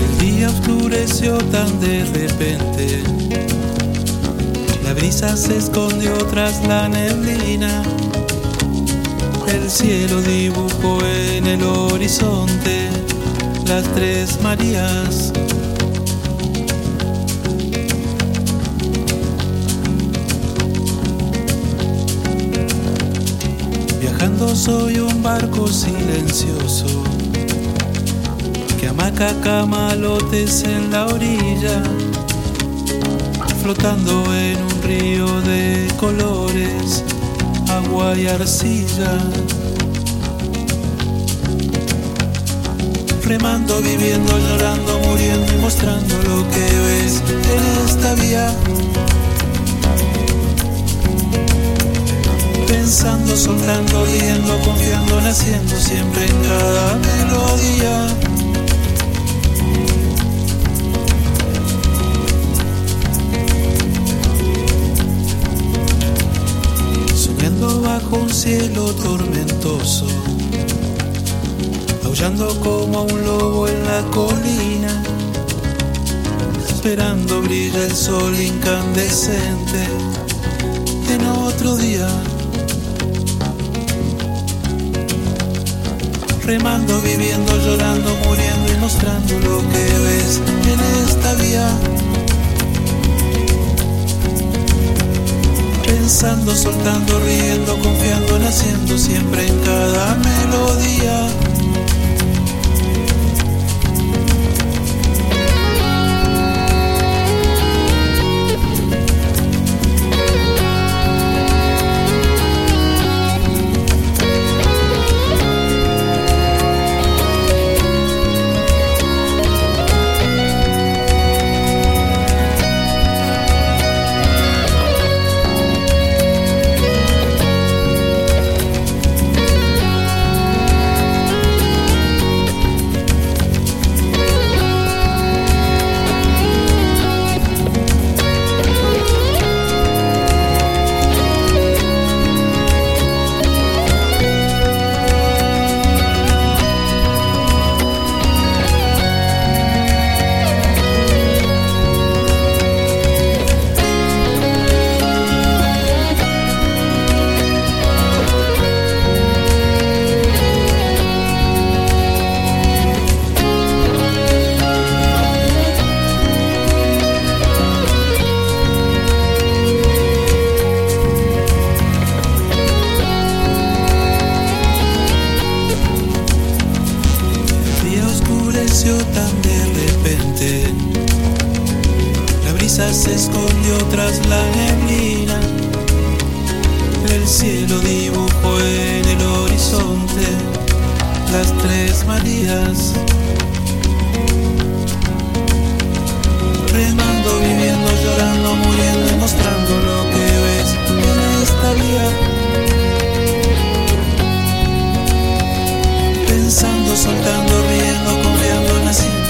El día oscureció tan de repente. La brisa se escondió tras la neblina. El cielo dibujó en el horizonte las tres Marías. Soy un barco silencioso que amaca camalotes en la orilla, flotando en un río de colores, agua y arcilla. Remando, viviendo, llorando, muriendo y mostrando lo que ves en esta vía. Pensando, soltando, riendo, confiando, naciendo siempre en cada melodía. Soñando bajo un cielo tormentoso, aullando como un lobo en la colina, esperando brilla el sol incandescente en otro día. Remando, viviendo, llorando, muriendo y mostrando lo que ves en esta vía. Pensando, soltando, riendo, confiando, naciendo siempre en cada melodía. se escondió tras la neblina. El cielo dibujó en el horizonte las tres Marías. Remando, viviendo, llorando, muriendo y mostrando lo que ves en esta vida. Pensando, soltando, riendo, confiando, naciendo.